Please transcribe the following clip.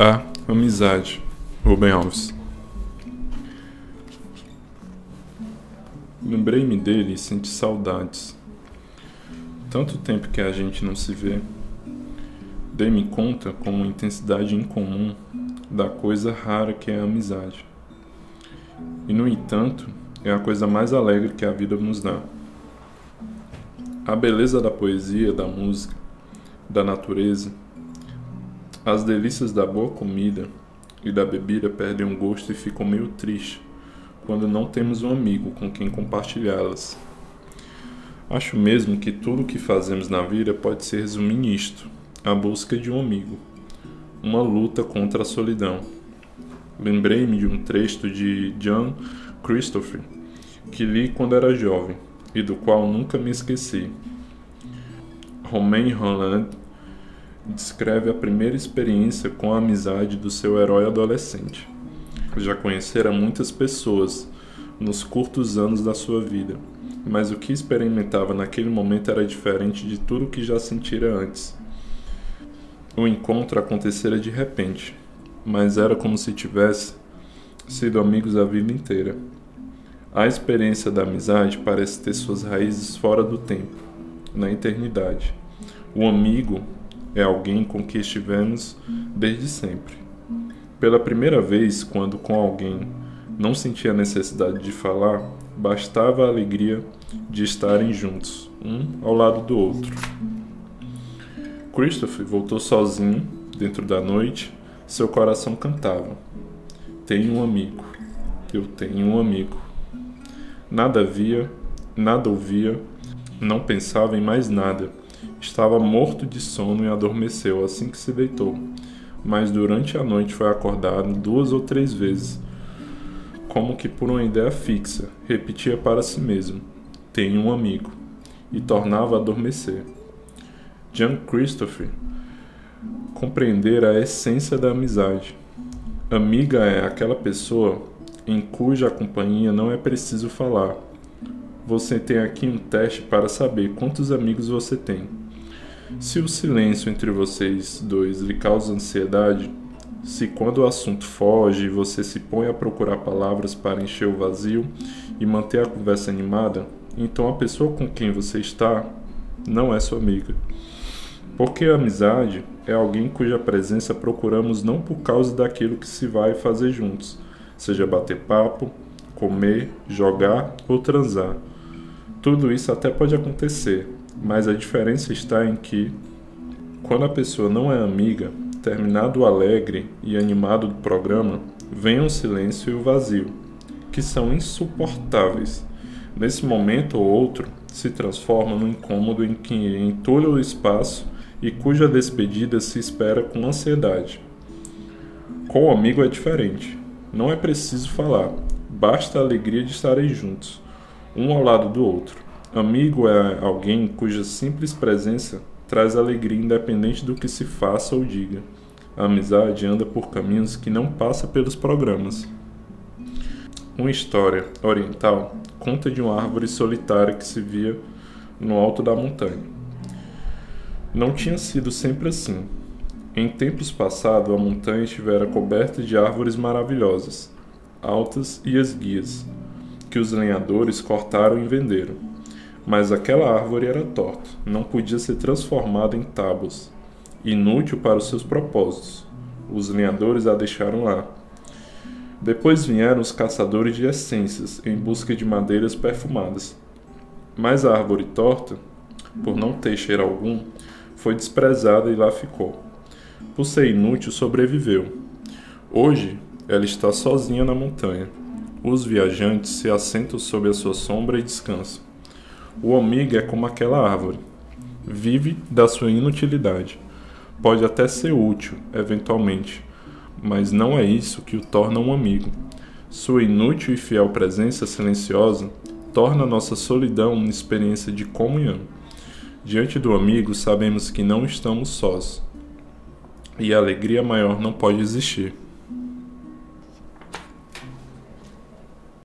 A amizade. Rubem Alves. Lembrei-me dele e senti saudades. Tanto tempo que a gente não se vê. Dei-me conta com uma intensidade incomum da coisa rara que é a amizade. E no entanto, é a coisa mais alegre que a vida nos dá. A beleza da poesia, da música, da natureza, as delícias da boa comida e da bebida perdem o gosto e ficam meio tristes quando não temos um amigo com quem compartilhá-las. Acho mesmo que tudo o que fazemos na vida pode se resumir nisto: a busca de um amigo, uma luta contra a solidão. Lembrei-me de um trecho de John Christopher que li quando era jovem e do qual nunca me esqueci. Romain Rolland descreve a primeira experiência com a amizade do seu herói adolescente. Já conhecera muitas pessoas nos curtos anos da sua vida, mas o que experimentava naquele momento era diferente de tudo o que já sentira antes. O encontro acontecera de repente, mas era como se tivesse sido amigos a vida inteira. A experiência da amizade parece ter suas raízes fora do tempo, na eternidade. O amigo é alguém com quem estivemos desde sempre. Pela primeira vez, quando com alguém não sentia necessidade de falar, bastava a alegria de estarem juntos, um ao lado do outro. Christopher voltou sozinho, dentro da noite, seu coração cantava. Tenho um amigo, eu tenho um amigo. Nada via, nada ouvia, não pensava em mais nada Estava morto de sono e adormeceu assim que se deitou, mas durante a noite foi acordado duas ou três vezes, como que por uma ideia fixa, repetia para si mesmo: Tenho um amigo, e tornava a adormecer. Jean Christopher compreendera a essência da amizade. Amiga é aquela pessoa em cuja companhia não é preciso falar. Você tem aqui um teste para saber quantos amigos você tem. Se o silêncio entre vocês dois lhe causa ansiedade, se quando o assunto foge você se põe a procurar palavras para encher o vazio e manter a conversa animada, então a pessoa com quem você está não é sua amiga. Porque a amizade é alguém cuja presença procuramos não por causa daquilo que se vai fazer juntos, seja bater papo, comer, jogar ou transar. Tudo isso até pode acontecer, mas a diferença está em que, quando a pessoa não é amiga, terminado o alegre e animado do programa, vem o silêncio e o vazio, que são insuportáveis. Nesse momento ou outro, se transforma no incômodo em que entulha o espaço e cuja despedida se espera com ansiedade. Com o amigo é diferente. Não é preciso falar, basta a alegria de estarem juntos, um ao lado do outro. Amigo é alguém cuja simples presença traz alegria independente do que se faça ou diga. A amizade anda por caminhos que não passa pelos programas. Uma história oriental conta de uma árvore solitária que se via no alto da montanha. Não tinha sido sempre assim. Em tempos passados, a montanha estivera coberta de árvores maravilhosas, altas e esguias, que os lenhadores cortaram e venderam. Mas aquela árvore era torta, não podia ser transformada em tábuas, inútil para os seus propósitos. Os lenhadores a deixaram lá. Depois vieram os caçadores de essências em busca de madeiras perfumadas. Mas a árvore torta, por não ter cheiro algum, foi desprezada e lá ficou. Por ser inútil, sobreviveu. Hoje, ela está sozinha na montanha. Os viajantes se assentam sob a sua sombra e descansam. O amigo é como aquela árvore. Vive da sua inutilidade. Pode até ser útil, eventualmente, mas não é isso que o torna um amigo. Sua inútil e fiel presença silenciosa torna nossa solidão uma experiência de comunhão. Diante do amigo, sabemos que não estamos sós. E a alegria maior não pode existir.